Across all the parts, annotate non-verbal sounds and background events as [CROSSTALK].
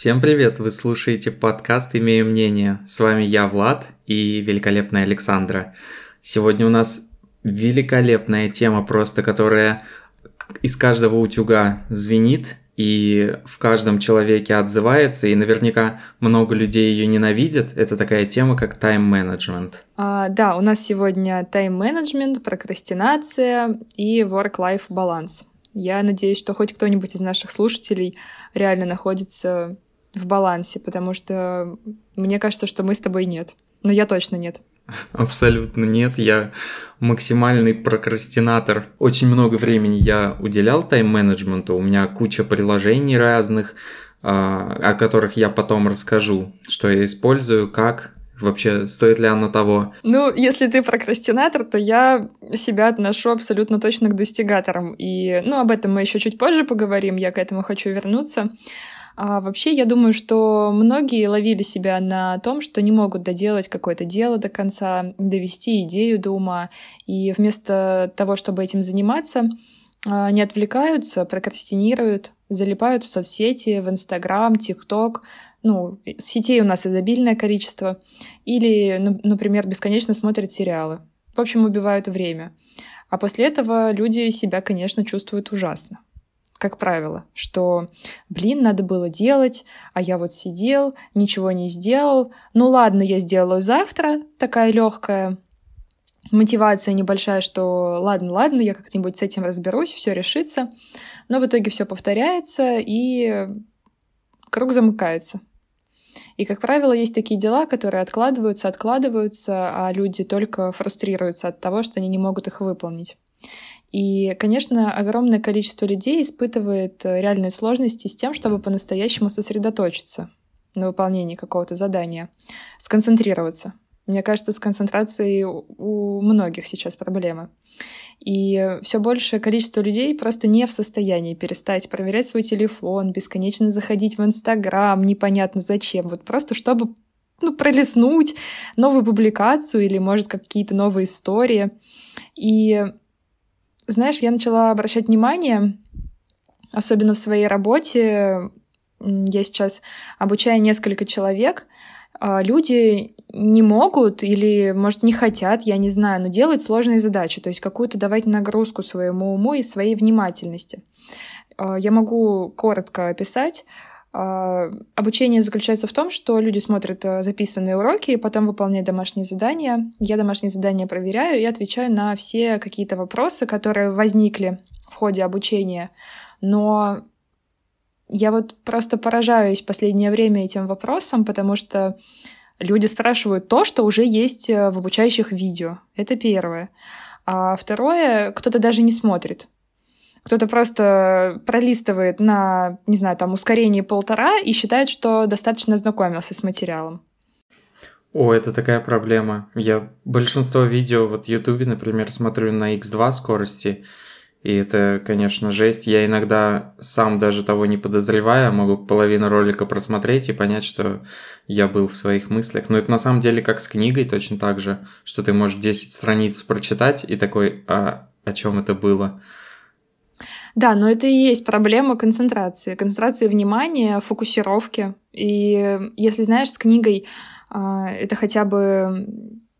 Всем привет! Вы слушаете подкаст «Имею мнение». С вами я, Влад, и великолепная Александра. Сегодня у нас великолепная тема просто, которая из каждого утюга звенит и в каждом человеке отзывается, и наверняка много людей ее ненавидят. Это такая тема, как тайм-менеджмент. А, да, у нас сегодня тайм-менеджмент, прокрастинация и work-life баланс. Я надеюсь, что хоть кто-нибудь из наших слушателей реально находится в балансе, потому что мне кажется, что мы с тобой нет. Но я точно нет. Абсолютно нет. Я максимальный прокрастинатор. Очень много времени я уделял тайм-менеджменту. У меня куча приложений разных, а, о которых я потом расскажу, что я использую, как Вообще, стоит ли оно того? Ну, если ты прокрастинатор, то я себя отношу абсолютно точно к достигаторам. И, ну, об этом мы еще чуть позже поговорим, я к этому хочу вернуться. А вообще, я думаю, что многие ловили себя на том, что не могут доделать какое-то дело до конца, довести идею до ума, и вместо того, чтобы этим заниматься, они отвлекаются, прокрастинируют, залипают в соцсети, в Инстаграм, ТикТок. Ну, сетей у нас изобильное количество. Или, например, бесконечно смотрят сериалы. В общем, убивают время. А после этого люди себя, конечно, чувствуют ужасно как правило, что, блин, надо было делать, а я вот сидел, ничего не сделал. Ну ладно, я сделаю завтра, такая легкая мотивация небольшая, что ладно, ладно, я как-нибудь с этим разберусь, все решится. Но в итоге все повторяется и круг замыкается. И, как правило, есть такие дела, которые откладываются, откладываются, а люди только фрустрируются от того, что они не могут их выполнить. И, конечно, огромное количество людей испытывает э, реальные сложности с тем, чтобы по-настоящему сосредоточиться на выполнении какого-то задания, сконцентрироваться. Мне кажется, с концентрацией у многих сейчас проблемы. И все большее количество людей просто не в состоянии перестать проверять свой телефон, бесконечно заходить в Инстаграм, непонятно зачем, вот просто чтобы ну, пролистнуть новую публикацию или, может, какие-то новые истории. И знаешь, я начала обращать внимание, особенно в своей работе, я сейчас обучаю несколько человек, а, люди не могут или, может, не хотят, я не знаю, но делать сложные задачи, то есть какую-то давать нагрузку своему уму и своей внимательности. А, я могу коротко описать. А, обучение заключается в том, что люди смотрят э, записанные уроки потом выполняют домашние задания. Я домашние задания проверяю и отвечаю на все какие-то вопросы, которые возникли в ходе обучения. Но я вот просто поражаюсь последнее время этим вопросом, потому что люди спрашивают то, что уже есть э, в обучающих видео. Это первое. А второе, кто-то даже не смотрит. Кто-то просто пролистывает на, не знаю, там ускорение полтора и считает, что достаточно знакомился с материалом. О, это такая проблема. Я большинство видео, вот в Ютубе, например, смотрю на X2 скорости, и это, конечно, жесть. Я иногда сам даже того не подозревая, могу половину ролика просмотреть и понять, что я был в своих мыслях. Но это на самом деле как с книгой точно так же, что ты можешь 10 страниц прочитать и такой, а о чем это было? Да, но это и есть проблема концентрации, концентрации внимания, фокусировки. И если знаешь, с книгой а, это хотя бы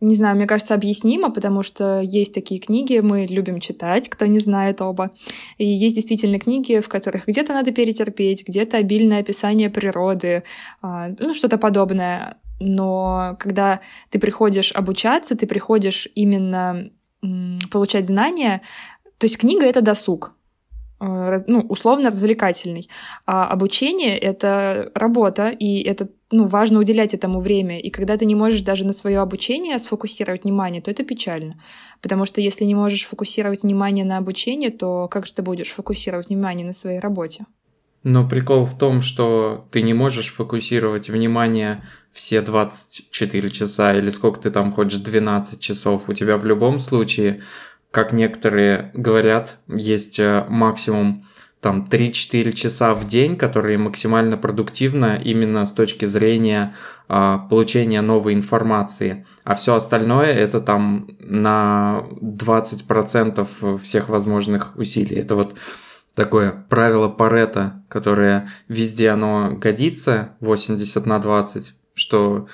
не знаю, мне кажется, объяснимо, потому что есть такие книги, мы любим читать, кто не знает оба. И есть действительно книги, в которых где-то надо перетерпеть, где-то обильное описание природы, а, ну, что-то подобное. Но когда ты приходишь обучаться, ты приходишь именно получать знания, то есть книга — это досуг, ну, условно развлекательный. А обучение — это работа, и это ну, важно уделять этому время. И когда ты не можешь даже на свое обучение сфокусировать внимание, то это печально. Потому что если не можешь фокусировать внимание на обучение, то как же ты будешь фокусировать внимание на своей работе? Но прикол в том, что ты не можешь фокусировать внимание все 24 часа или сколько ты там хочешь, 12 часов. У тебя в любом случае как некоторые говорят, есть э, максимум там 3-4 часа в день, которые максимально продуктивно именно с точки зрения э, получения новой информации. А все остальное это там на 20% всех возможных усилий. Это вот такое правило Парета, которое везде оно годится, 80 на 20, что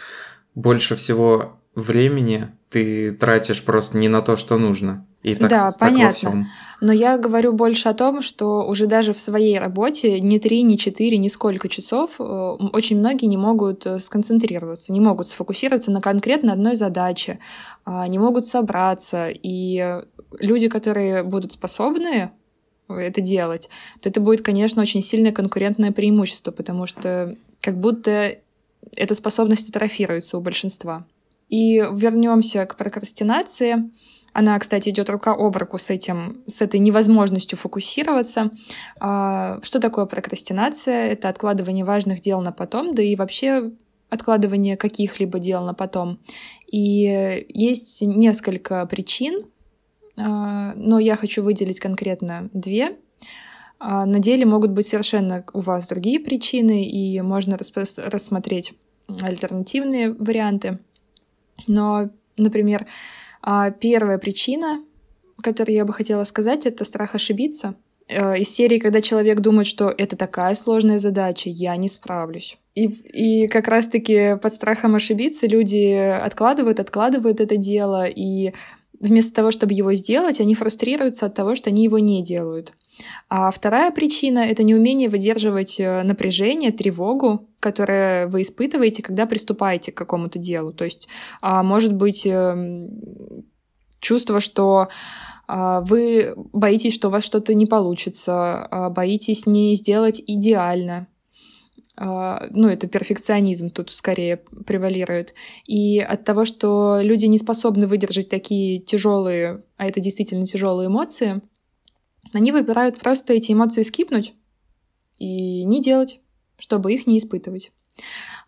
больше всего времени ты тратишь просто не на то, что нужно. И так, да, так понятно. во всем. Но я говорю больше о том, что уже даже в своей работе ни три, ни четыре, ни сколько часов э, очень многие не могут э, сконцентрироваться, не могут сфокусироваться на конкретно одной задаче, а, не могут собраться. И люди, которые будут способны это делать, то это будет, конечно, очень сильное конкурентное преимущество, потому что как будто эта способность атрофируется у большинства. И вернемся к прокрастинации. Она, кстати, идет рука об руку с этим, с этой невозможностью фокусироваться. А, что такое прокрастинация? Это откладывание важных дел на потом, да и вообще откладывание каких-либо дел на потом. И есть несколько причин, а, но я хочу выделить конкретно две. А, на деле могут быть совершенно у вас другие причины, и можно рассмотреть альтернативные варианты. Но, например, а, первая причина, которую я бы хотела сказать, это страх ошибиться. Э, из серии, когда человек думает, что это такая сложная задача, я не справлюсь. И, и как раз-таки под страхом ошибиться люди откладывают, откладывают это дело, и вместо того, чтобы его сделать, они фрустрируются от того, что они его не делают. А вторая причина — это неумение выдерживать э, напряжение, тревогу, которое вы испытываете, когда приступаете к какому-то делу. То есть, а, может быть, эм, чувство, что а, вы боитесь, что у вас что-то не получится, а, боитесь не сделать идеально. Ну, это перфекционизм тут скорее превалирует. И от того, что люди не способны выдержать такие тяжелые, а это действительно тяжелые эмоции, они выбирают просто эти эмоции скипнуть и не делать, чтобы их не испытывать.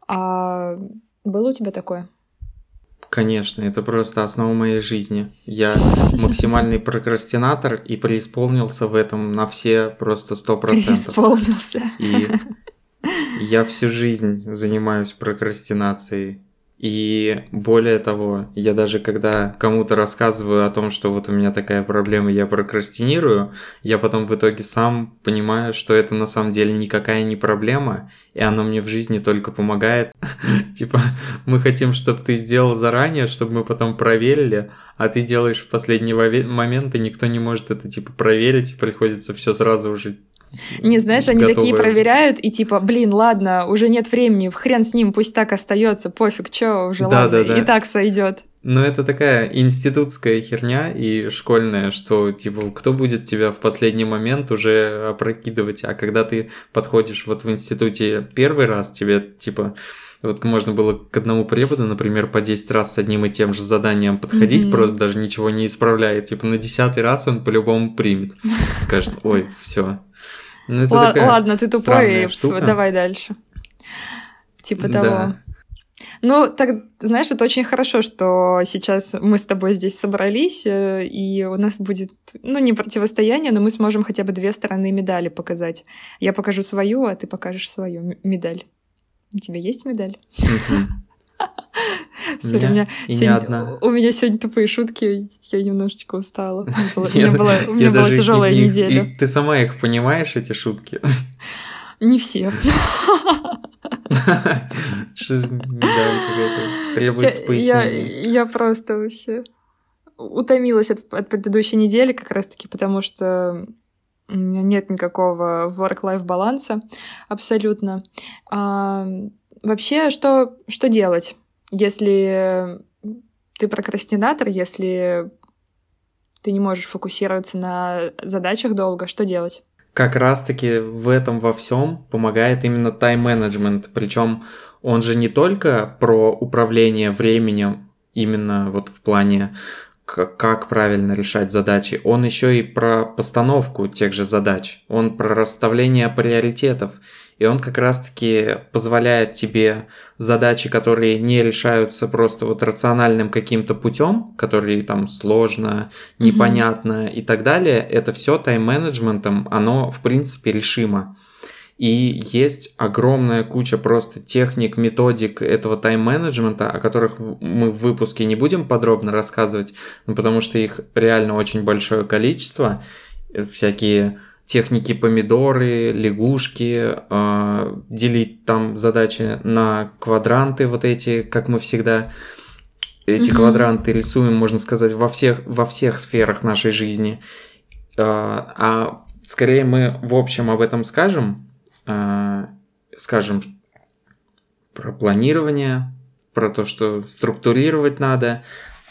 А было у тебя такое? Конечно, это просто основа моей жизни. Я максимальный прокрастинатор и преисполнился в этом на все просто сто процентов. Преисполнился. И я всю жизнь занимаюсь прокрастинацией. И более того, я даже когда кому-то рассказываю о том, что вот у меня такая проблема, я прокрастинирую, я потом в итоге сам понимаю, что это на самом деле никакая не проблема, и оно мне в жизни только помогает. [LAUGHS] Типа, мы хотим, чтобы ты сделал заранее, чтобы мы потом проверили, а ты делаешь в последний момент, и никто не может это типа проверить, и приходится все сразу уже не, знаешь, они готовы. такие проверяют, и типа, блин, ладно, уже нет времени, хрен с ним, пусть так остается, пофиг, чё, уже да, ладно, да, да. и так сойдет. Ну, это такая институтская херня и школьная, что, типа, кто будет тебя в последний момент уже опрокидывать, а когда ты подходишь вот в институте первый раз, тебе, типа, вот можно было к одному преподу, например, по 10 раз с одним и тем же заданием подходить, mm-hmm. просто даже ничего не исправляет. Типа на десятый раз он по-любому примет. Скажет, ой, все, ну, это Л- ладно, ты тупой, штука. давай дальше. Типа того. Да. Ну, так, знаешь, это очень хорошо, что сейчас мы с тобой здесь собрались, э, и у нас будет, ну, не противостояние, но мы сможем хотя бы две стороны медали показать. Я покажу свою, а ты покажешь свою медаль. У тебя есть медаль? Сори, у меня сегодня, у меня сегодня тупые шутки, я немножечко устала. У меня [LAUGHS] была, у меня была тяжелая неделя. Ты сама их понимаешь, эти шутки? Не все. [LAUGHS] Требуется пояснение. Я просто вообще утомилась от, от предыдущей недели как раз-таки, потому что у меня нет никакого work-life баланса абсолютно. Вообще, что, что делать? если ты прокрастинатор, если ты не можешь фокусироваться на задачах долго, что делать? Как раз-таки в этом во всем помогает именно тайм-менеджмент. Причем он же не только про управление временем, именно вот в плане как правильно решать задачи, он еще и про постановку тех же задач, он про расставление приоритетов. И он как раз-таки позволяет тебе задачи, которые не решаются просто вот рациональным каким-то путем, которые там сложно, непонятно mm-hmm. и так далее, это все тайм-менеджментом, оно в принципе решимо. И есть огромная куча просто техник, методик этого тайм-менеджмента, о которых мы в выпуске не будем подробно рассказывать, ну, потому что их реально очень большое количество. Всякие техники помидоры, лягушки, э, делить там задачи на квадранты вот эти, как мы всегда эти mm-hmm. квадранты рисуем, можно сказать, во всех, во всех сферах нашей жизни. Э, а скорее мы в общем об этом скажем, э, скажем про планирование, про то, что структурировать надо,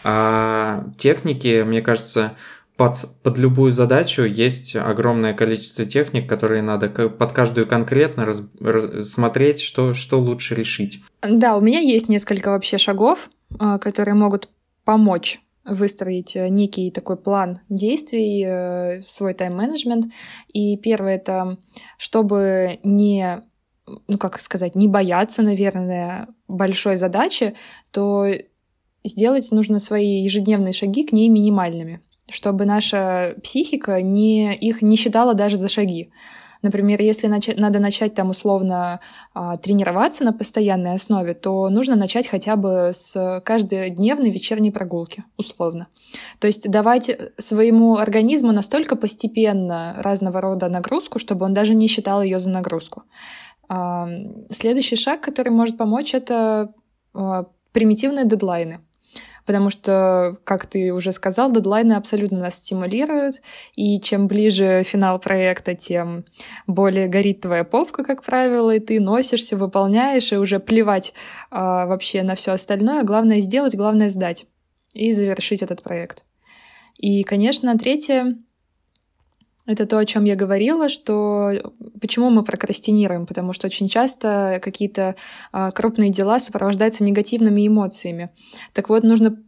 а техники, мне кажется, под, под любую задачу есть огромное количество техник, которые надо под каждую конкретно раз, раз, смотреть, что, что лучше решить. Да, у меня есть несколько вообще шагов, а, которые могут помочь выстроить э, некий такой план действий, э, свой тайм-менеджмент. И первое это, чтобы не ну, как сказать, не бояться, наверное, большой задачи, то сделать нужно свои ежедневные шаги к ней минимальными чтобы наша психика не, их не считала даже за шаги. Например, если начать, надо начать там условно а, тренироваться на постоянной основе, то нужно начать хотя бы с каждодневной вечерней прогулки, условно. То есть давать своему организму настолько постепенно разного рода нагрузку, чтобы он даже не считал ее за нагрузку. А, следующий шаг, который может помочь, это а, примитивные дедлайны потому что, как ты уже сказал, дедлайны абсолютно нас стимулируют, и чем ближе финал проекта, тем более горит твоя попка, как правило, и ты носишься, выполняешь, и уже плевать а, вообще на все остальное. Главное сделать, главное сдать и завершить этот проект. И, конечно, третье это то, о чем я говорила, что почему мы прокрастинируем, потому что очень часто какие-то а, крупные дела сопровождаются негативными эмоциями. Так вот, нужно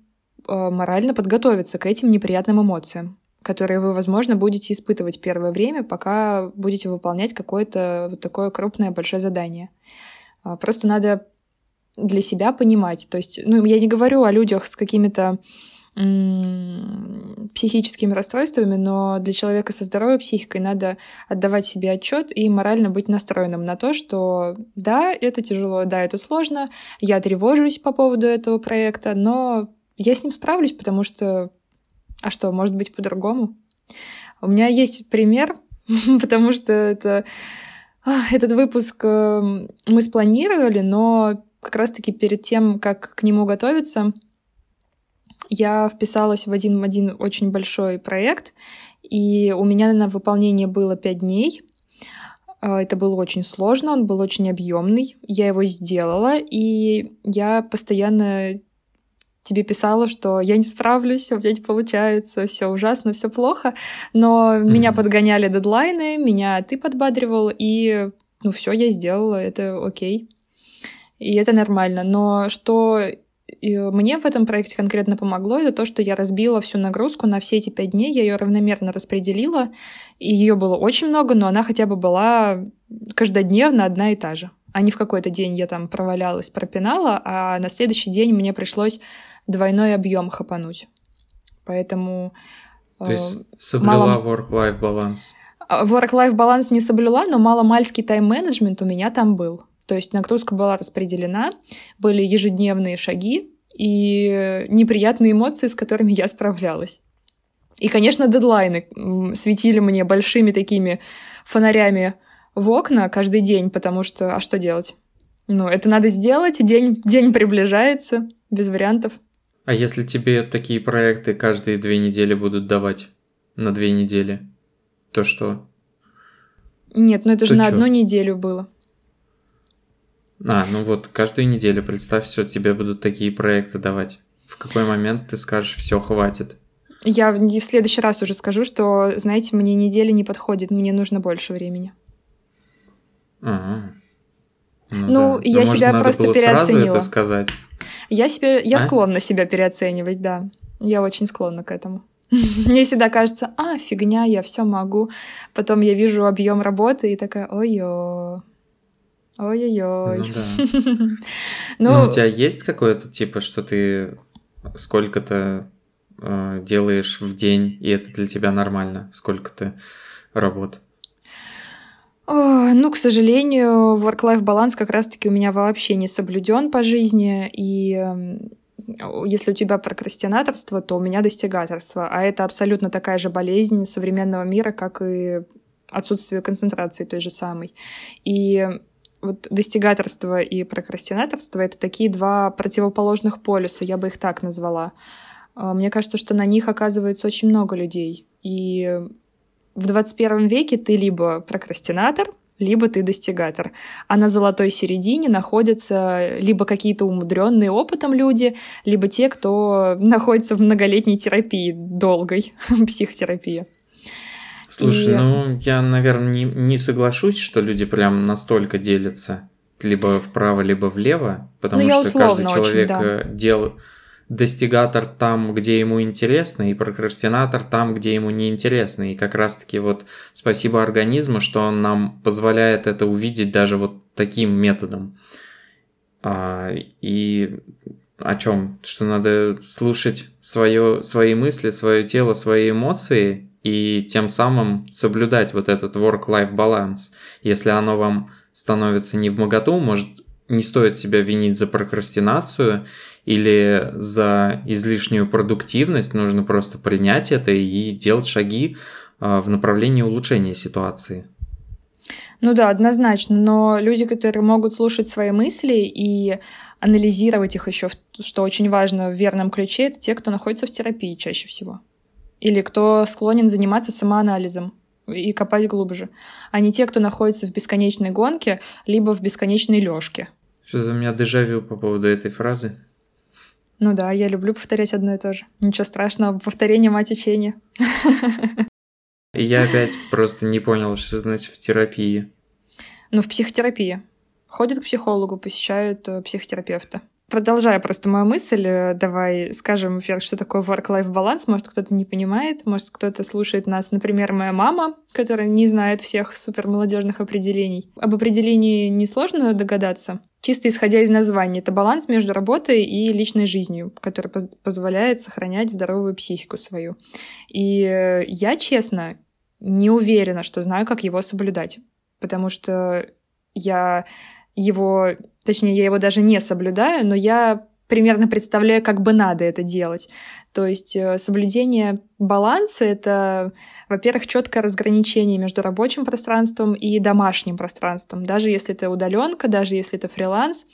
а, морально подготовиться к этим неприятным эмоциям которые вы, возможно, будете испытывать первое время, пока будете выполнять какое-то вот такое крупное большое задание. А, просто надо для себя понимать. То есть, ну, я не говорю о людях с какими-то психическими расстройствами, но для человека со здоровой психикой надо отдавать себе отчет и морально быть настроенным на то, что да, это тяжело, да, это сложно, я тревожусь по поводу этого проекта, но я с ним справлюсь, потому что, а что, может быть по-другому? У меня есть пример, [LAUGHS] потому что это этот выпуск э, мы спланировали, но как раз-таки перед тем, как к нему готовиться, я вписалась в один, один очень большой проект, и у меня на выполнение было пять дней. А, это было очень сложно, он был очень объемный. Я его сделала, и я постоянно тебе писала, что я не справлюсь, у меня не получается, все ужасно, все плохо. Но mm-hmm. меня подгоняли дедлайны, меня ты подбадривал, и ну все, я сделала, это окей. И это нормально. Но что и мне в этом проекте конкретно помогло, это то, что я разбила всю нагрузку на все эти пять дней, я ее равномерно распределила, и ее было очень много, но она хотя бы была каждодневно одна и та же. А не в какой-то день я там провалялась, пропинала, а на следующий день мне пришлось двойной объем хапануть. Поэтому... То есть э, соблюла мало... work-life баланс. А, work-life баланс не соблюла, но маломальский тайм-менеджмент у меня там был. То есть нагрузка была распределена, были ежедневные шаги и неприятные эмоции, с которыми я справлялась. И, конечно, дедлайны светили мне большими такими фонарями в окна каждый день, потому что, а что делать? Ну, это надо сделать, день, день приближается, без вариантов. А если тебе такие проекты каждые две недели будут давать на две недели, то что? Нет, ну это то же на чё? одну неделю было. А, ну вот, каждую неделю, представь, все, тебе будут такие проекты давать. В какой момент ты скажешь, все, хватит? Я в следующий раз уже скажу, что, знаете, мне неделя не подходит, мне нужно больше времени. Ага. Ну, ну да. я ну, себя может, просто переоценила. Сразу это сказать. Я себе, я а? склонна себя переоценивать, да. Я очень склонна к этому. [LAUGHS] Мне всегда кажется, а, фигня, я все могу. Потом я вижу объем работы и такая, ой-ой. Ой-ой-ой. Ну, да. [LAUGHS] ну, ну, у тебя есть какое-то типа, что ты сколько-то э, делаешь в день, и это для тебя нормально? Сколько-то работ? Ну, к сожалению, work-life баланс как раз-таки у меня вообще не соблюден по жизни, и эм, если у тебя прокрастинаторство, то у меня достигаторство, а это абсолютно такая же болезнь современного мира, как и отсутствие концентрации той же самой. И вот достигаторство и прокрастинаторство — это такие два противоположных полюса, я бы их так назвала. А, мне кажется, что на них оказывается очень много людей. И в 21 веке ты либо прокрастинатор, либо ты достигатор. А на золотой середине находятся либо какие-то умудренные опытом люди, либо те, кто [LAUGHS] находится в многолетней терапии, долгой [LAUGHS] психотерапии. Слушай, и... ну я, наверное, не, не соглашусь, что люди прям настолько делятся либо вправо, либо влево, потому ну, что каждый человек очень, да. Э, дел достигатор там, где ему интересно, и прокрастинатор там, где ему не интересно. И как раз-таки вот спасибо организму, что он нам позволяет это увидеть даже вот таким методом. А, и о чем? Что надо слушать свое, свои мысли, свое тело, свои эмоции и тем самым соблюдать вот этот work-life баланс. Если оно вам становится не в моготу, может, не стоит себя винить за прокрастинацию или за излишнюю продуктивность, нужно просто принять это и делать шаги а, в направлении улучшения ситуации. Ну да, однозначно, но люди, которые могут слушать свои мысли и анализировать их еще, что очень важно в верном ключе, это те, кто находится в терапии чаще всего или кто склонен заниматься самоанализом и копать глубже, а не те, кто находится в бесконечной гонке, либо в бесконечной лёжке. Что-то у меня дежавю по поводу этой фразы. Ну да, я люблю повторять одно и то же. Ничего страшного, повторение мать учения. Я опять просто не понял, что значит в терапии. Ну, в психотерапии. Ходят к психологу, посещают э, психотерапевта. Продолжая просто мою мысль, э, давай скажем, во-первых, что такое work-life баланс. Может, кто-то не понимает, может, кто-то слушает нас. Например, моя мама, которая не знает всех супермолодежных определений. Об определении несложно догадаться. Чисто исходя из названия, это баланс между работой и личной жизнью, который поз- позволяет сохранять здоровую психику свою. И э, я, честно, не уверена, что знаю, как его соблюдать. Потому что я его, точнее, я его даже не соблюдаю, но я примерно представляю, как бы надо это делать. То есть э, соблюдение баланса — это, во-первых, четкое разграничение между рабочим пространством и домашним пространством. Даже если это удаленка, даже если это фриланс,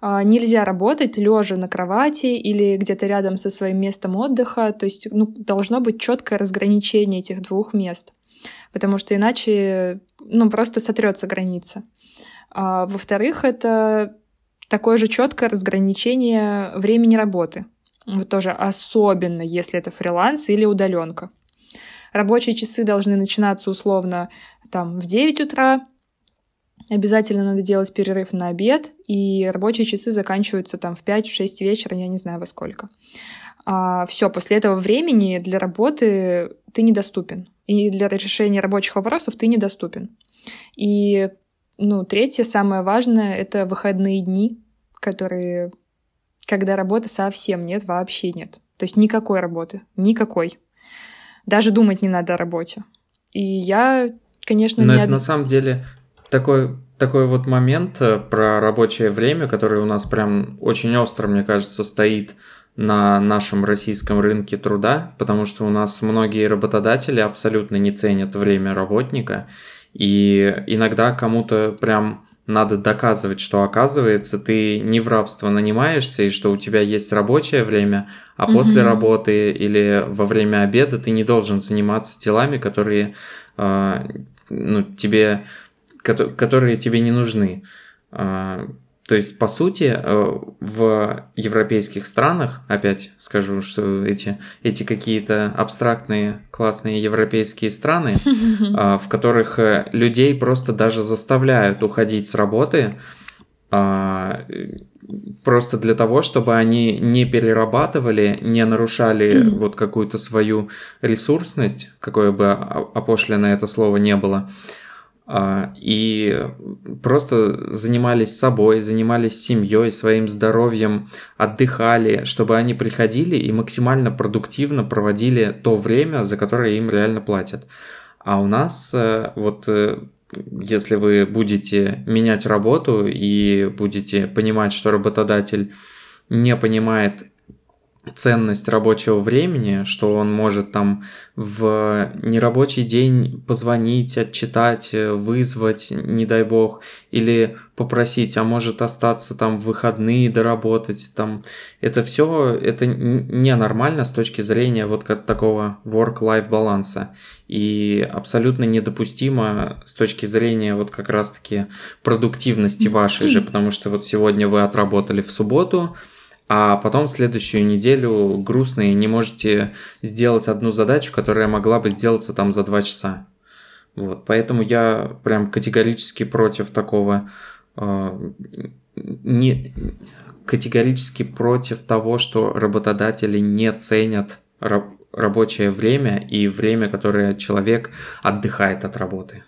а, нельзя работать лежа на кровати или где-то рядом со своим местом отдыха. То есть ну, должно быть четкое разграничение этих двух мест, потому что иначе ну, просто сотрется граница. А, во-вторых, это такое же четкое разграничение времени работы. Вот тоже особенно, если это фриланс или удаленка. Рабочие часы должны начинаться условно там в 9 утра, Обязательно надо делать перерыв на обед, и рабочие часы заканчиваются там в 5-6 вечера, я не знаю во сколько. А, все, после этого времени для работы ты недоступен. И для решения рабочих вопросов ты недоступен. И ну, третье, самое важное, это выходные дни, которые, когда работы совсем нет, вообще нет. То есть никакой работы, никакой. Даже думать не надо о работе. И я, конечно, Но не... это на самом деле такой, такой вот момент э, про рабочее время, который у нас прям очень остро, мне кажется, стоит на нашем российском рынке труда, потому что у нас многие работодатели абсолютно не ценят время работника, и иногда кому-то прям надо доказывать, что оказывается ты не в рабство нанимаешься и что у тебя есть рабочее время, а угу. после работы или во время обеда ты не должен заниматься делами, которые э, ну, тебе, которые тебе не нужны. Э, то есть, по сути, э, в европейских странах, опять скажу, что эти, эти какие-то абстрактные, классные европейские страны, [LAUGHS] э, в которых э, людей просто даже заставляют уходить с работы, просто для того, чтобы они не перерабатывали, не нарушали вот какую-то свою ресурсность, какое бы опошленное это слово не было, а, и просто занимались собой, занимались семьей, своим здоровьем, отдыхали, чтобы они приходили и максимально продуктивно проводили то время, за которое им реально платят. А у нас э, вот э, если вы будете менять работу и будете понимать, что работодатель не понимает ценность рабочего времени, что он может там в нерабочий день позвонить, отчитать, вызвать, не дай бог, или попросить, а может остаться там в выходные доработать, там. Это все это ненормально с точки зрения вот как такого work-life баланса. И абсолютно недопустимо с точки зрения вот как раз-таки продуктивности [CLEARS THROAT] вашей же, потому что вот сегодня вы отработали в субботу, а потом следующую неделю грустные не можете сделать одну задачу, которая могла бы сделаться там за два часа. Вот, поэтому я прям категорически против такого, э, не, категорически против того, что работодатели не ценят раб, рабочее время и время, которое человек отдыхает от работы.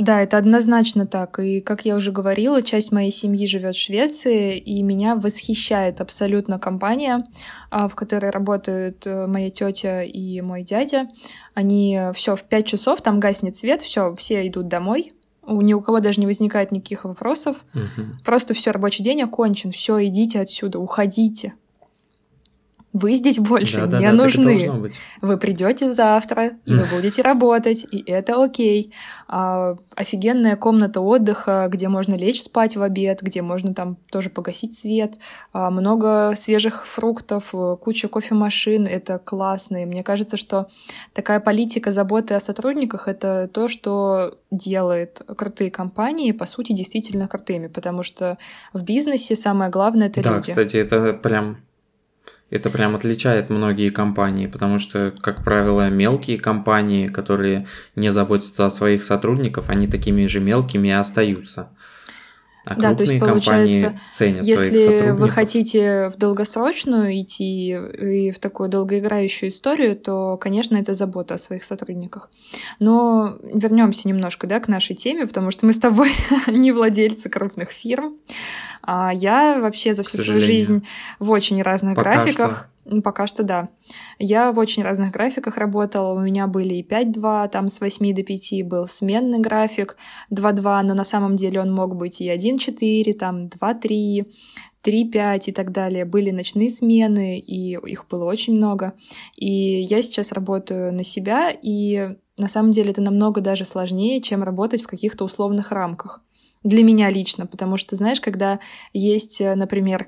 Да, это однозначно так. И, как я уже говорила, часть моей семьи живет в Швеции, и меня восхищает абсолютно компания, а, в которой работают э, моя тетя и мой дядя. Они все в 5 часов, там гаснет свет, все, все идут домой, у ни у кого даже не возникает никаких вопросов. Угу. Просто все, рабочий день окончен. Все, идите отсюда, уходите. Вы здесь больше да, не да, нужны. Вы придете завтра, и вы [LAUGHS] будете работать, и это окей. А, офигенная комната отдыха, где можно лечь спать в обед, где можно там тоже погасить свет. А, много свежих фруктов, куча кофемашин. Это классно. И мне кажется, что такая политика заботы о сотрудниках — это то, что делает крутые компании, по сути, действительно крутыми. Потому что в бизнесе самое главное — это да, люди. Да, кстати, это прям это прям отличает многие компании, потому что, как правило, мелкие компании, которые не заботятся о своих сотрудниках, они такими же мелкими и остаются. А да, то есть получается, ценят если вы хотите в долгосрочную идти и в такую долгоиграющую историю, то, конечно, это забота о своих сотрудниках. Но вернемся немножко да, к нашей теме, потому что мы с тобой [LAUGHS] не владельцы крупных фирм. А я вообще за всю свою жизнь в очень разных Пока графиках. Что. Пока что да. Я в очень разных графиках работала. У меня были и 5-2, там с 8 до 5 был сменный график 2-2, но на самом деле он мог быть и 1-4, там 2-3, 3-5 и так далее. Были ночные смены, и их было очень много. И я сейчас работаю на себя, и на самом деле это намного даже сложнее, чем работать в каких-то условных рамках. Для меня лично, потому что, знаешь, когда есть, э, например,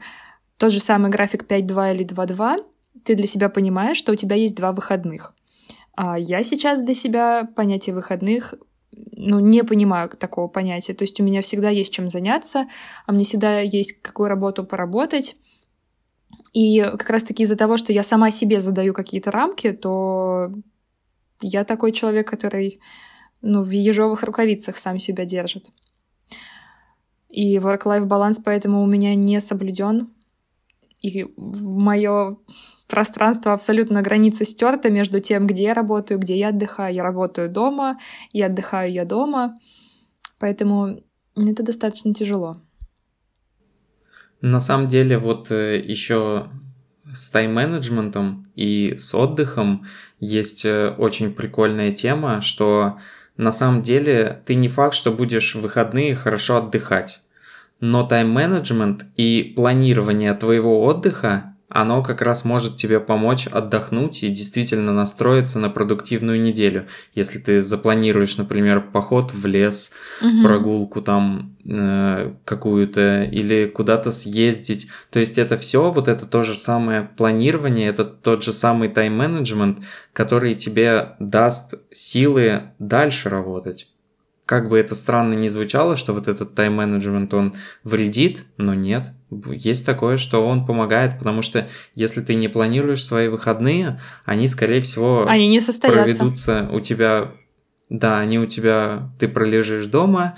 тот же самый график 5-2 или 2-2, ты для себя понимаешь, что у тебя есть два выходных. А я сейчас для себя понятие выходных ну, не понимаю такого понятия. То есть у меня всегда есть чем заняться, а мне всегда есть какую работу поработать. И как раз-таки из-за того, что я сама себе задаю какие-то рамки, то я такой человек, который ну, в ежовых рукавицах сам себя держит. И work-life баланс поэтому у меня не соблюден. И мое пространство абсолютно на границе стерто между тем, где я работаю, где я отдыхаю. Я работаю дома, и отдыхаю я дома. Поэтому это достаточно тяжело. На самом деле, вот э, еще с тайм-менеджментом и с отдыхом есть э, очень прикольная тема, что на самом деле ты не факт, что будешь в выходные хорошо отдыхать. Но тайм-менеджмент и планирование твоего отдыха оно как раз может тебе помочь отдохнуть и действительно настроиться на продуктивную неделю. Если ты запланируешь, например, поход в лес, угу. прогулку там э, какую-то или куда-то съездить. То есть это все, вот это то же самое планирование, это тот же самый тайм-менеджмент, который тебе даст силы дальше работать как бы это странно ни звучало, что вот этот тайм-менеджмент, он вредит, но нет. Есть такое, что он помогает, потому что если ты не планируешь свои выходные, они, скорее всего, они не состоятся. проведутся у тебя... Да, они у тебя... Ты пролежишь дома,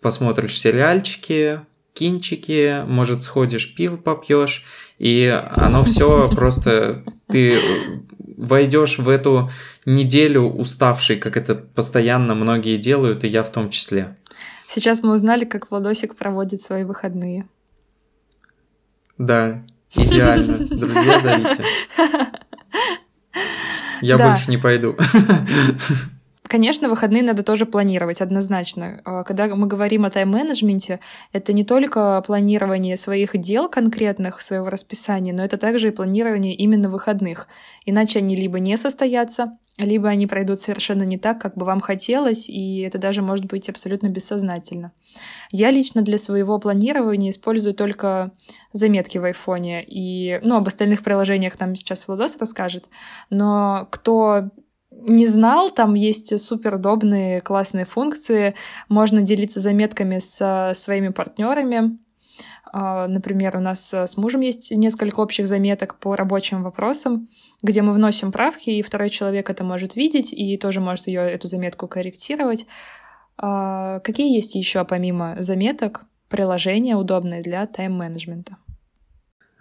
посмотришь сериальчики, кинчики, может, сходишь пиво попьешь, и оно все [LAUGHS] просто... Ты войдешь в эту неделю уставший, как это постоянно многие делают, и я в том числе. Сейчас мы узнали, как Владосик проводит свои выходные. Да, идеально. Друзья, зовите. [LAUGHS] Я больше не пойду. [LAUGHS] Конечно, выходные надо тоже планировать однозначно. А, когда мы говорим о тайм-менеджменте, это не только планирование своих дел конкретных, своего расписания, но это также и планирование именно выходных. Иначе они либо не состоятся, либо они пройдут совершенно не так, как бы вам хотелось, и это даже может быть абсолютно бессознательно. Я лично для своего планирования использую только заметки в айфоне, и, ну, об остальных приложениях нам сейчас Владос расскажет, но кто не знал, там есть супер удобные, классные функции. Можно делиться заметками со своими партнерами. А, например, у нас с мужем есть несколько общих заметок по рабочим вопросам, где мы вносим правки, и второй человек это может видеть и тоже может ее эту заметку корректировать. А, какие есть еще помимо заметок приложения удобные для тайм-менеджмента?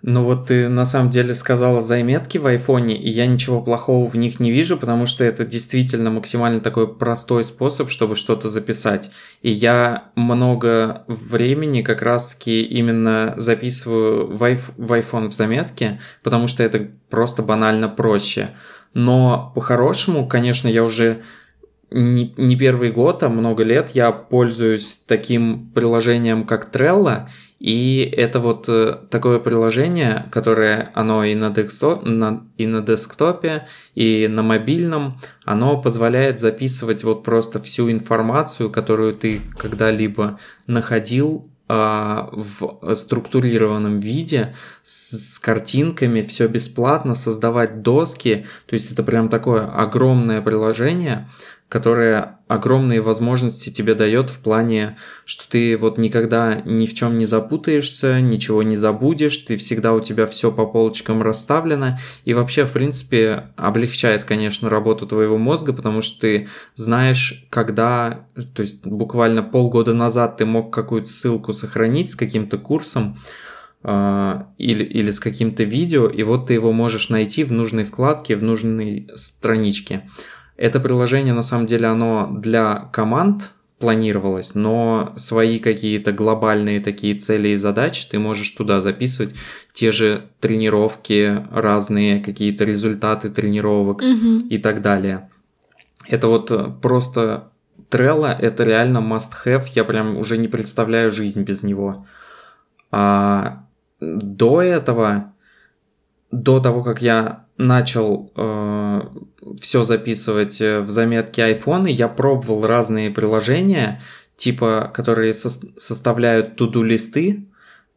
Ну вот ты на самом деле сказала заметки в айфоне, и я ничего плохого в них не вижу, потому что это действительно максимально такой простой способ, чтобы что-то записать. И я много времени как раз-таки именно записываю в, айф- в iPhone в заметки, потому что это просто банально проще. Но по-хорошему, конечно, я уже не, не первый год, а много лет я пользуюсь таким приложением, как Trello, и это вот э, такое приложение, которое оно и на, декстоп, на, и на десктопе, и на мобильном, оно позволяет записывать вот просто всю информацию, которую ты когда-либо находил а, в структурированном виде с, с картинками, все бесплатно, создавать доски. То есть это прям такое огромное приложение, которая огромные возможности тебе дает в плане, что ты вот никогда ни в чем не запутаешься, ничего не забудешь, ты всегда у тебя все по полочкам расставлено, и вообще, в принципе, облегчает, конечно, работу твоего мозга, потому что ты знаешь, когда, то есть буквально полгода назад ты мог какую-то ссылку сохранить с каким-то курсом, Uh, или, или с каким-то видео, и вот ты его можешь найти в нужной вкладке, в нужной страничке. Это приложение, на самом деле, оно для команд планировалось, но свои какие-то глобальные такие цели и задачи ты можешь туда записывать. Те же тренировки, разные какие-то результаты тренировок mm-hmm. и так далее. Это вот просто Trello, это реально must-have. Я прям уже не представляю жизнь без него. А до этого, до того, как я начал э, все записывать э, в заметки iPhone, я пробовал разные приложения, типа, которые со составляют туду листы,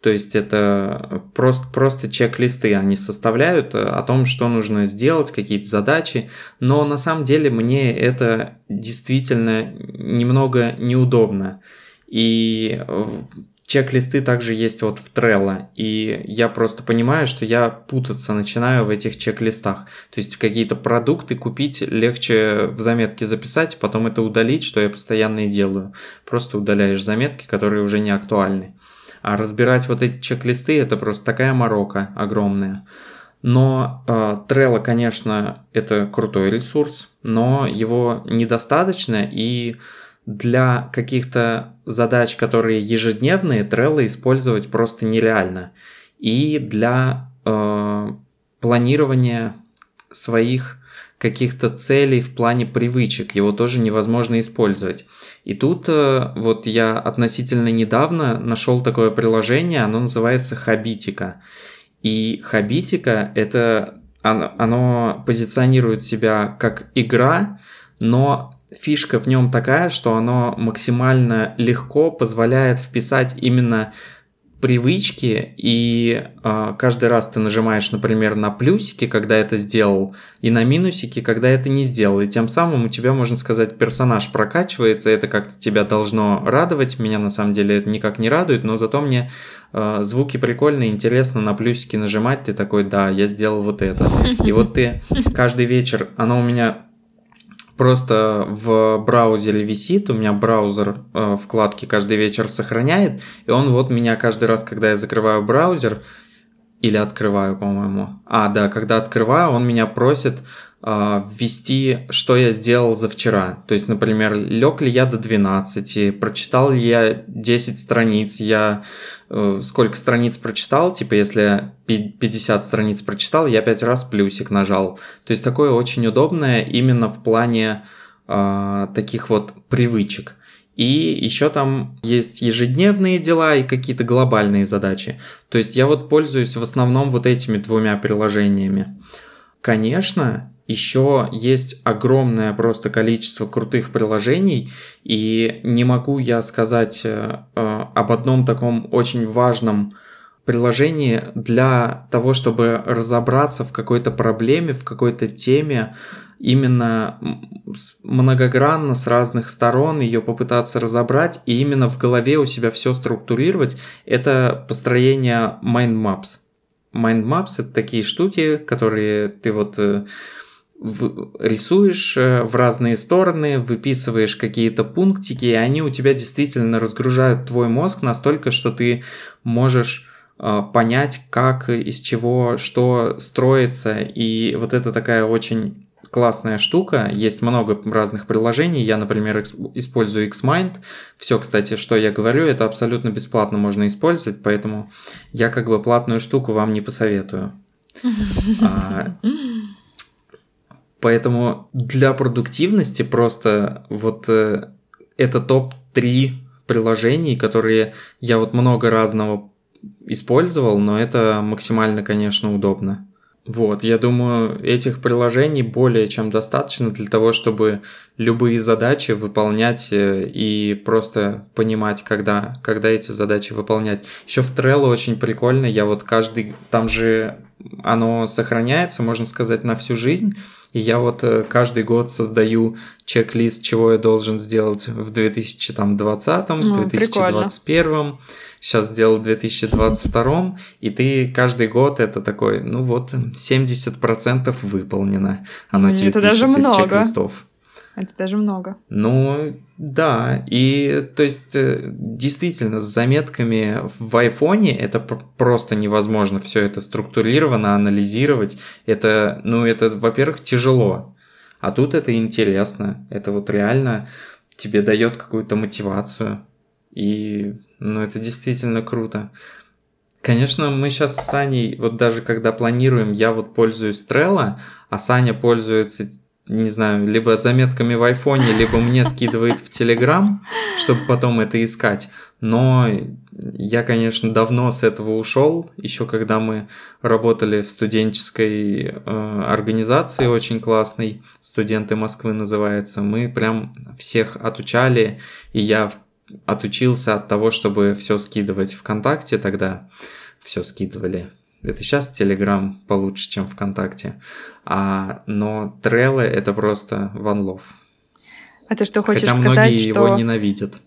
то есть это просто, просто чек-листы они составляют э, о том, что нужно сделать, какие-то задачи. Но на самом деле мне это действительно немного неудобно. И Чек-листы также есть вот в Trello, и я просто понимаю, что я путаться начинаю в этих чек-листах. То есть какие-то продукты купить легче в заметке записать, потом это удалить, что я постоянно и делаю. Просто удаляешь заметки, которые уже не актуальны. А разбирать вот эти чек-листы это просто такая морока огромная. Но э, Trello, конечно, это крутой ресурс, но его недостаточно, и для каких-то задач, которые ежедневные, Trello использовать просто нереально. И для э, планирования своих каких-то целей в плане привычек, его тоже невозможно использовать. И тут э, вот я относительно недавно нашел такое приложение, оно называется Хабитика. И Хабитика это оно, оно позиционирует себя как игра, но фишка в нем такая, что оно максимально легко позволяет вписать именно привычки, и э, каждый раз ты нажимаешь, например, на плюсики, когда это сделал, и на минусики, когда это не сделал. И тем самым у тебя, можно сказать, персонаж прокачивается, это как-то тебя должно радовать. Меня на самом деле это никак не радует, но зато мне э, звуки прикольные, интересно на плюсики нажимать. Ты такой, да, я сделал вот это. [LAUGHS] И вот ты каждый вечер, оно у меня просто в браузере висит, у меня браузер э, вкладки каждый вечер сохраняет, и он вот меня каждый раз, когда я закрываю браузер, или открываю, по-моему. А, да, когда открываю, он меня просит ввести, что я сделал за вчера. То есть, например, лег ли я до 12, прочитал ли я 10 страниц, я э, сколько страниц прочитал, типа если 50 страниц прочитал, я 5 раз плюсик нажал. То есть такое очень удобное именно в плане э, таких вот привычек. И еще там есть ежедневные дела и какие-то глобальные задачи. То есть я вот пользуюсь в основном вот этими двумя приложениями. Конечно, еще есть огромное просто количество крутых приложений, и не могу я сказать э, э, об одном таком очень важном приложении для того, чтобы разобраться в какой-то проблеме, в какой-то теме, именно многогранно с разных сторон ее попытаться разобрать и именно в голове у себя все структурировать, это построение mind maps. Mind maps это такие штуки, которые ты вот э, рисуешь э, в разные стороны, выписываешь какие-то пунктики, и они у тебя действительно разгружают твой мозг настолько, что ты можешь э, понять, как, из чего, что строится. И вот это такая очень классная штука. Есть много разных приложений. Я, например, использую Xmind. Все, кстати, что я говорю, это абсолютно бесплатно можно использовать, поэтому я как бы платную штуку вам не посоветую. [LAUGHS] А, поэтому для продуктивности просто вот э, это топ-3 приложений, которые я вот много разного использовал, но это максимально, конечно, удобно. Вот, я думаю, этих приложений более чем достаточно для того, чтобы любые задачи выполнять э, и просто понимать, когда, когда эти задачи выполнять. Еще в Trello очень прикольно, я вот каждый, там же оно сохраняется, можно сказать, на всю жизнь, и я вот э, каждый год создаю чек-лист, чего я должен сделать в 2020, ну, 2021. Прикольно сейчас сделал в 2022, и ты каждый год это такой, ну вот, 70% выполнено. Оно тебе это даже много. чек-листов. Это даже много. Ну, да. И, то есть, э, действительно, с заметками в айфоне это просто невозможно все это структурировано, анализировать. Это, ну, это, во-первых, тяжело. А тут это интересно. Это вот реально тебе дает какую-то мотивацию. И ну, это действительно круто. Конечно, мы сейчас с Саней, вот даже когда планируем, я вот пользуюсь Trello, а Саня пользуется, не знаю, либо заметками в айфоне, либо мне скидывает в Телеграм, чтобы потом это искать. Но я, конечно, давно с этого ушел, еще когда мы работали в студенческой э, организации очень классной, студенты Москвы называется, мы прям всех отучали, и я отучился от того, чтобы все скидывать ВКонтакте тогда. Все скидывали. Это сейчас Telegram получше, чем ВКонтакте. А, но Trello это просто love. А ты что хочешь Хотя сказать, многие что... его ненавидят.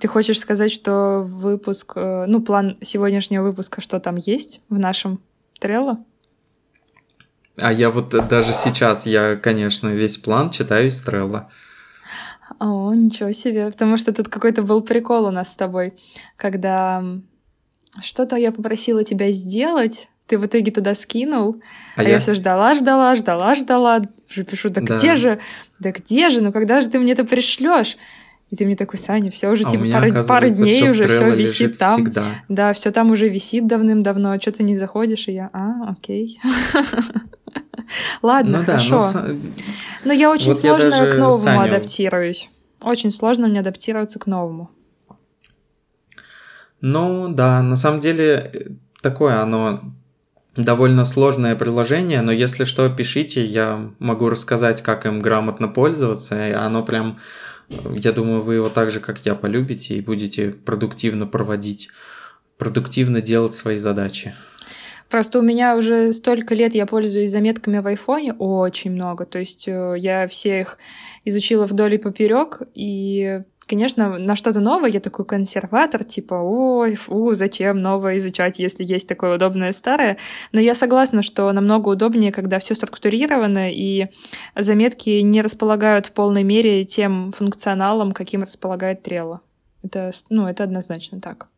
Ты хочешь сказать, что выпуск, э, ну, план сегодняшнего выпуска, что там есть в нашем Trello? А я вот даже сейчас, я, конечно, весь план читаю из Trello. О, ничего себе. Потому что тут какой-то был прикол у нас с тобой, когда что-то я попросила тебя сделать, ты в итоге туда скинул, а, а я... я все ждала, ждала, ждала, ждала. Уже пишу, да, да где же, да где же, ну когда же ты мне это пришлешь? И ты мне такой, Саня, все уже, а типа, пара, пара дней уже, все висит там. Всегда. Да, все там уже висит давным-давно, а что ты не заходишь, и я, а, окей. [LAUGHS] Ладно, ну, хорошо. Да, но... но я очень вот сложно я к новому Саню... адаптируюсь. Очень сложно мне адаптироваться к новому. Ну да, на самом деле такое оно довольно сложное приложение, но если что, пишите, я могу рассказать, как им грамотно пользоваться, и оно прям, я думаю, вы его так же, как я, полюбите и будете продуктивно проводить, продуктивно делать свои задачи. Просто у меня уже столько лет я пользуюсь заметками в айфоне, очень много. То есть э, я все их изучила вдоль и поперек, и Конечно, на что-то новое я такой консерватор, типа, ой, фу, зачем новое изучать, если есть такое удобное старое. Но я согласна, что намного удобнее, когда все структурировано, и заметки не располагают в полной мере тем функционалом, каким располагает Trello. Это, ну, это однозначно так.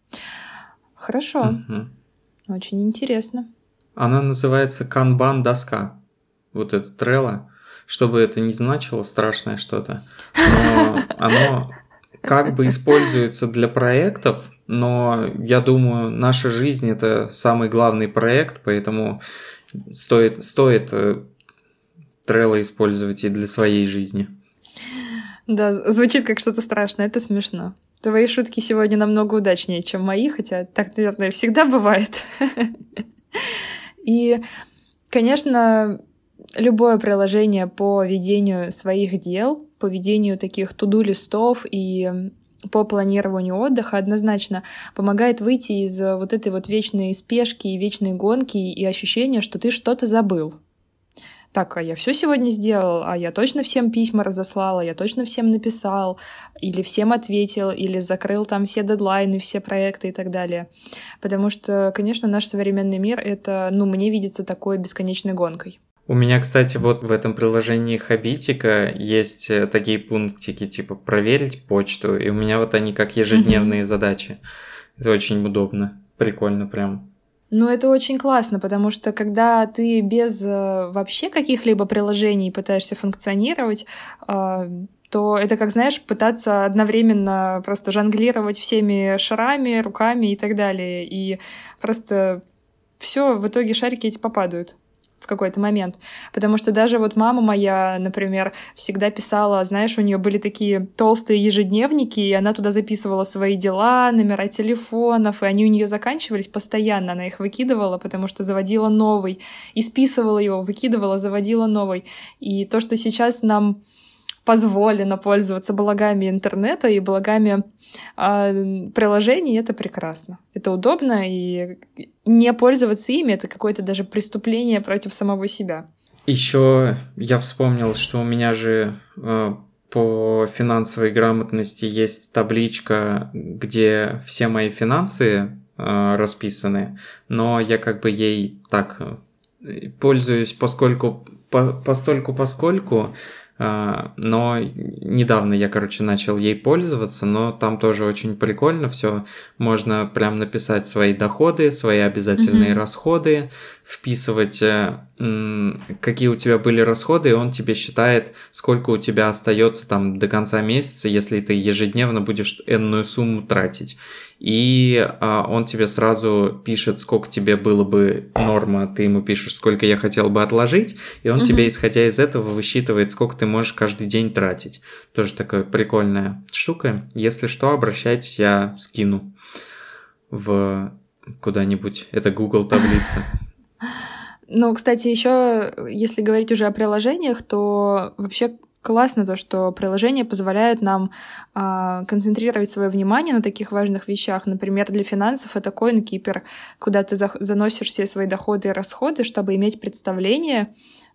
Хорошо. Угу. Очень интересно. Она называется канбан доска. Вот это Trello. Чтобы это не значило страшное что-то. Но оно как бы используется для проектов, но я думаю, наша жизнь это самый главный проект, поэтому стоит, стоит э, Trello использовать и для своей жизни. Да, звучит как что-то страшное, это смешно. Твои шутки сегодня намного удачнее, чем мои, хотя так, наверное, всегда бывает. [LAUGHS] И, конечно, любое приложение по ведению своих дел, по ведению таких туду-листов и по планированию отдыха однозначно помогает выйти из вот этой вот вечной спешки и вечной гонки и ощущения, что ты что-то забыл так, а я все сегодня сделал, а я точно всем письма разослала, я точно всем написал, или всем ответил, или закрыл там все дедлайны, все проекты и так далее. Потому что, конечно, наш современный мир — это, ну, мне видится такой бесконечной гонкой. У меня, кстати, вот в этом приложении Хабитика есть э, такие пунктики, типа проверить почту, и у меня вот они как ежедневные задачи. Это очень удобно, прикольно прям. Ну, это очень классно, потому что когда ты без э, вообще каких-либо приложений пытаешься функционировать, э, то это, как знаешь, пытаться одновременно просто жонглировать всеми шарами, руками и так далее. И просто все, в итоге шарики эти попадают в какой-то момент. Потому что даже вот мама моя, например, всегда писала, знаешь, у нее были такие толстые ежедневники, и она туда записывала свои дела, номера телефонов, и они у нее заканчивались постоянно. Она их выкидывала, потому что заводила новый, и списывала его, выкидывала, заводила новый. И то, что сейчас нам позволено пользоваться благами интернета и благами э, приложений, это прекрасно. Это удобно, и не пользоваться ими это какое-то даже преступление против самого себя. Еще я вспомнил, что у меня же э, по финансовой грамотности есть табличка, где все мои финансы э, расписаны, но я как бы ей так э, пользуюсь, поскольку по, постольку поскольку но недавно я, короче, начал ей пользоваться, но там тоже очень прикольно все. Можно прям написать свои доходы, свои обязательные mm-hmm. расходы, вписывать, э, какие у тебя были расходы, и он тебе считает, сколько у тебя остается там до конца месяца, если ты ежедневно будешь энную сумму тратить и а, он тебе сразу пишет, сколько тебе было бы норма, ты ему пишешь, сколько я хотел бы отложить, и он угу. тебе, исходя из этого, высчитывает, сколько ты можешь каждый день тратить. Тоже такая прикольная штука. Если что, обращайтесь, я скину в куда-нибудь. Это Google таблица. [LAUGHS] Ну, кстати, еще, если говорить уже о приложениях, то вообще классно то, что приложение позволяет нам э, концентрировать свое внимание на таких важных вещах. Например, для финансов это CoinKeeper, куда ты за заносишь все свои доходы и расходы, чтобы иметь представление,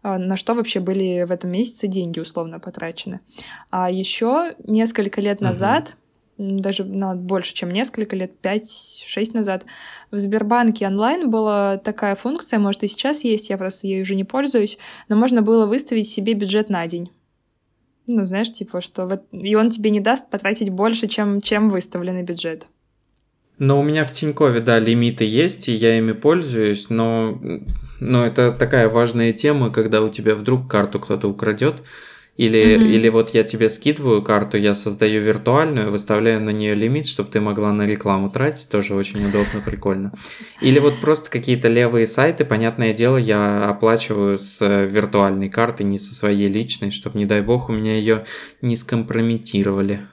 э, на что вообще были в этом месяце деньги условно потрачены. А еще несколько лет назад, даже ну, больше, чем несколько лет, 5-6 назад, в Сбербанке онлайн была такая функция, может и сейчас есть, я просто ей уже не пользуюсь, но можно было выставить себе бюджет на день. Ну, знаешь, типа, что вот... И он тебе не даст потратить больше, чем, чем выставленный бюджет. Но у меня в Тинькове, да, лимиты есть, и я ими пользуюсь, но, но это такая важная тема, когда у тебя вдруг карту кто-то украдет, или, угу. или вот я тебе скидываю карту, я создаю виртуальную, выставляю на нее лимит, чтобы ты могла на рекламу тратить, тоже очень удобно, прикольно. Или вот просто какие-то левые сайты, понятное дело, я оплачиваю с виртуальной карты, не со своей личной, чтобы, не дай бог, у меня ее не скомпрометировали.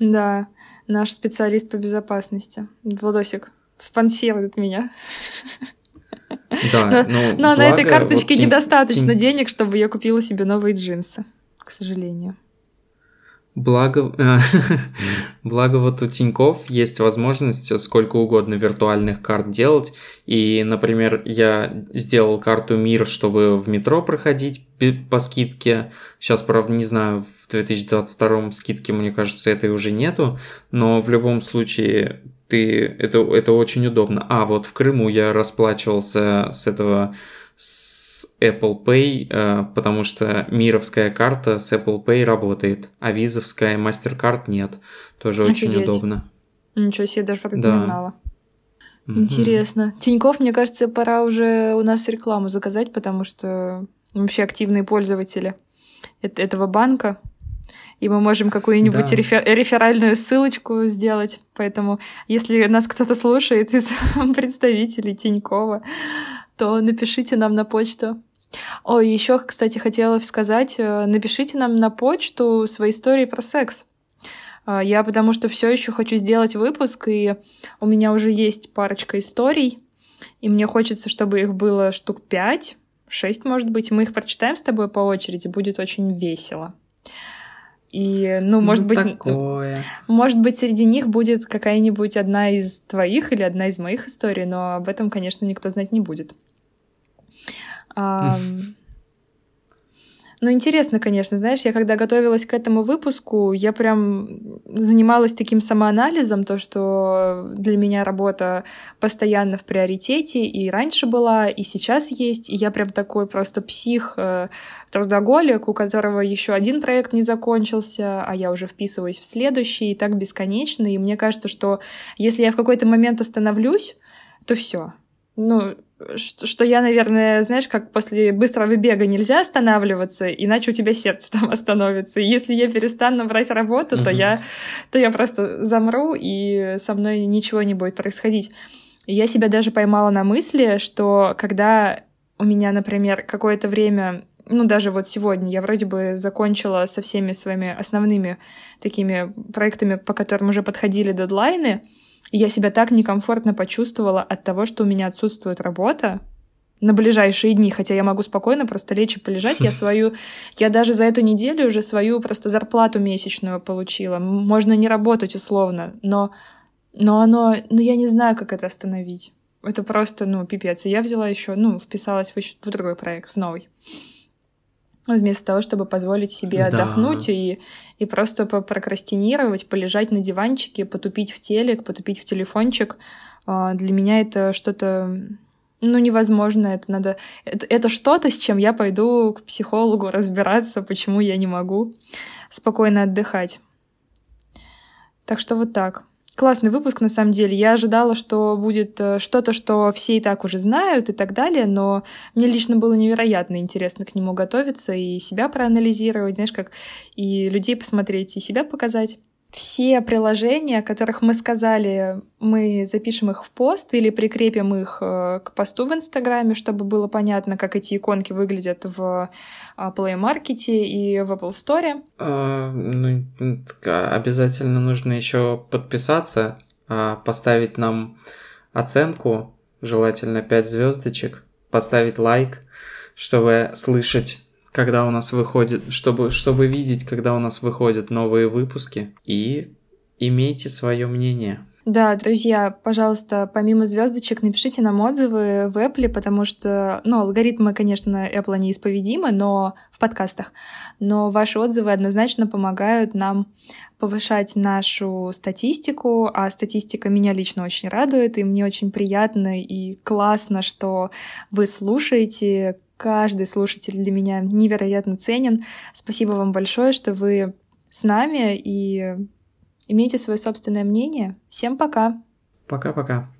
Да, наш специалист по безопасности, Владосик, спонсирует меня. [LAUGHS] Да, но, но на этой карточке вот недостаточно тин... денег, чтобы я купила себе новые джинсы, к сожалению. Благо, [LAUGHS] благо вот у Тиньков есть возможность сколько угодно виртуальных карт делать. И, например, я сделал карту МИР, чтобы в метро проходить по скидке. Сейчас, правда, не знаю, в 2022 скидки, мне кажется, этой уже нету. Но в любом случае ты это, это очень удобно. А, вот в Крыму я расплачивался с этого с Apple Pay, э, потому что мировская карта с Apple Pay работает, а визовская MasterCard нет. Тоже Офигеть. очень удобно. Ничего себе, даже про это да. не знала. Интересно. Угу. Тиньков, мне кажется, пора уже у нас рекламу заказать, потому что вообще активные пользователи этого банка и мы можем какую-нибудь да. рефер- реферальную ссылочку сделать. Поэтому, если нас кто-то слушает из [LAUGHS] представителей Тинькова, то напишите нам на почту Ой, еще, кстати, хотела сказать, э, напишите нам на почту свои истории про секс. Э, я потому что все еще хочу сделать выпуск, и у меня уже есть парочка историй, и мне хочется, чтобы их было штук пять, шесть, может быть. Мы их прочитаем с тобой по очереди, будет очень весело. И, ну, может ну, быть, такое. может быть, среди них будет какая-нибудь одна из твоих или одна из моих историй, но об этом, конечно, никто знать не будет. [LAUGHS] Ну, интересно, конечно, знаешь, я когда готовилась к этому выпуску, я прям занималась таким самоанализом, то, что для меня работа постоянно в приоритете, и раньше была, и сейчас есть, и я прям такой просто псих, э, трудоголик, у которого еще один проект не закончился, а я уже вписываюсь в следующий, и так бесконечно, и мне кажется, что если я в какой-то момент остановлюсь, то все. Ну, что, что я, наверное, знаешь, как после быстрого бега нельзя останавливаться, иначе у тебя сердце [LAUGHS] там остановится. И если я перестану брать работу, mm-hmm. то я, то я просто замру, и со мной ничего не будет происходить. И я себя даже поймала на мысли, что когда у меня, например, какое-то время ну, даже вот сегодня я вроде бы закончила со всеми своими основными такими проектами, по которым уже подходили дедлайны, я себя так некомфортно почувствовала от того, что у меня отсутствует работа на ближайшие дни, хотя я могу спокойно просто лечь и полежать. Я [LAUGHS] свою, я даже за эту неделю уже свою просто зарплату месячную получила. Можно не работать условно, но, но оно, ну я не знаю, как это остановить. Это просто, ну, пипец. И я взяла еще, ну, вписалась в, в другой проект, в новый вместо того, чтобы позволить себе отдохнуть да. и, и просто прокрастинировать, полежать на диванчике, потупить в телек, потупить в телефончик. А, для меня это что-то ну, невозможно, это надо... Это, это что-то, с чем я пойду к психологу разбираться, почему я не могу спокойно отдыхать. Так что вот так. Классный выпуск, на самом деле. Я ожидала, что будет э, что-то, что все и так уже знают и так далее, но мне лично было невероятно интересно к нему готовиться и себя проанализировать, знаешь, как и людей посмотреть, и себя показать. Все приложения, о которых мы сказали, мы запишем их в пост или прикрепим их э, к посту в Инстаграме, чтобы было понятно, как эти иконки выглядят в а, Play Market и в Apple Store. А, ну, обязательно нужно еще подписаться, а, поставить нам оценку, желательно 5 звездочек, поставить лайк, чтобы слышать когда у нас выходит, чтобы, чтобы видеть, когда у нас выходят новые выпуски. И имейте свое мнение. Да, друзья, пожалуйста, помимо звездочек, напишите нам отзывы в Apple, потому что, ну, алгоритмы, конечно, Apple неисповедимы, но в подкастах, но ваши отзывы однозначно помогают нам повышать нашу статистику, а статистика меня лично очень радует, и мне очень приятно и классно, что вы слушаете, каждый слушатель для меня невероятно ценен. Спасибо вам большое, что вы с нами и имейте свое собственное мнение. Всем пока. Пока-пока.